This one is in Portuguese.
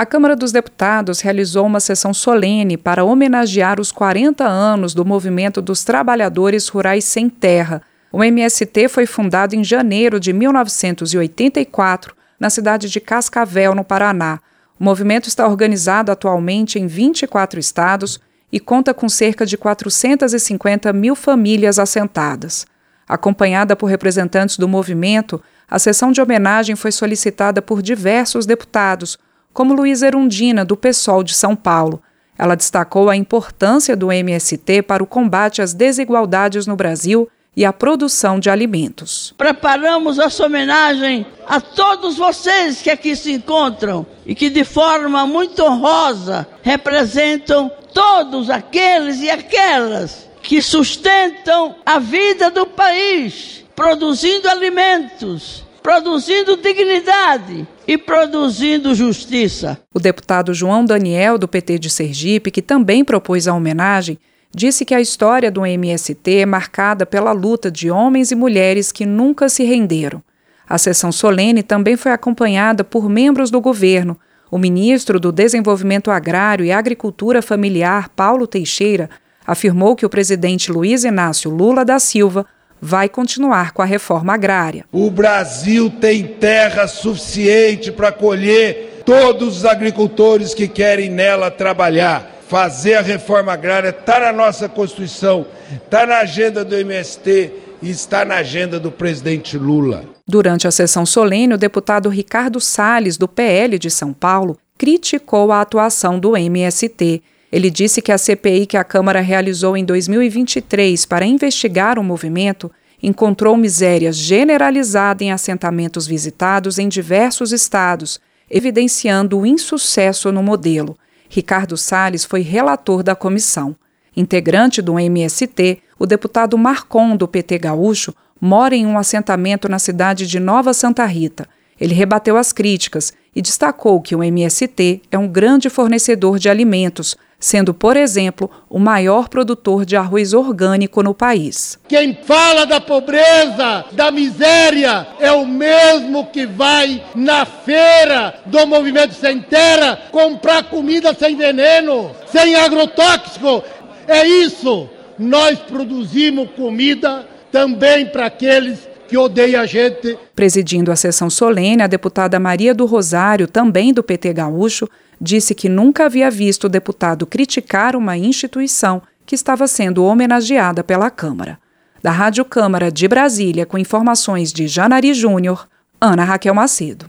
A Câmara dos Deputados realizou uma sessão solene para homenagear os 40 anos do Movimento dos Trabalhadores Rurais Sem Terra. O MST foi fundado em janeiro de 1984, na cidade de Cascavel, no Paraná. O movimento está organizado atualmente em 24 estados e conta com cerca de 450 mil famílias assentadas. Acompanhada por representantes do movimento, a sessão de homenagem foi solicitada por diversos deputados como Luísa Erundina, do PSOL de São Paulo. Ela destacou a importância do MST para o combate às desigualdades no Brasil e a produção de alimentos. Preparamos essa homenagem a todos vocês que aqui se encontram e que de forma muito honrosa representam todos aqueles e aquelas que sustentam a vida do país, produzindo alimentos, produzindo dignidade e produzindo justiça. O deputado João Daniel, do PT de Sergipe, que também propôs a homenagem, disse que a história do MST é marcada pela luta de homens e mulheres que nunca se renderam. A sessão solene também foi acompanhada por membros do governo. O ministro do Desenvolvimento Agrário e Agricultura Familiar, Paulo Teixeira, afirmou que o presidente Luiz Inácio Lula da Silva vai continuar com a reforma agrária. O Brasil tem terra suficiente para colher todos os agricultores que querem nela trabalhar. Fazer a reforma agrária está na nossa Constituição, está na agenda do MST e está na agenda do presidente Lula. Durante a sessão solene, o deputado Ricardo Salles, do PL de São Paulo, criticou a atuação do MST. Ele disse que a CPI que a Câmara realizou em 2023 para investigar o movimento encontrou miséria generalizada em assentamentos visitados em diversos estados, evidenciando o insucesso no modelo. Ricardo Salles foi relator da comissão. Integrante do MST, o deputado Marcon, do PT Gaúcho, mora em um assentamento na cidade de Nova Santa Rita. Ele rebateu as críticas e destacou que o MST é um grande fornecedor de alimentos, sendo, por exemplo, o maior produtor de arroz orgânico no país. Quem fala da pobreza, da miséria, é o mesmo que vai na feira do Movimento Sem Terra comprar comida sem veneno, sem agrotóxico. É isso. Nós produzimos comida também para aqueles que odeia a gente. Presidindo a sessão solene, a deputada Maria do Rosário, também do PT Gaúcho, disse que nunca havia visto o deputado criticar uma instituição que estava sendo homenageada pela Câmara. Da Rádio Câmara de Brasília, com informações de Janari Júnior, Ana Raquel Macedo.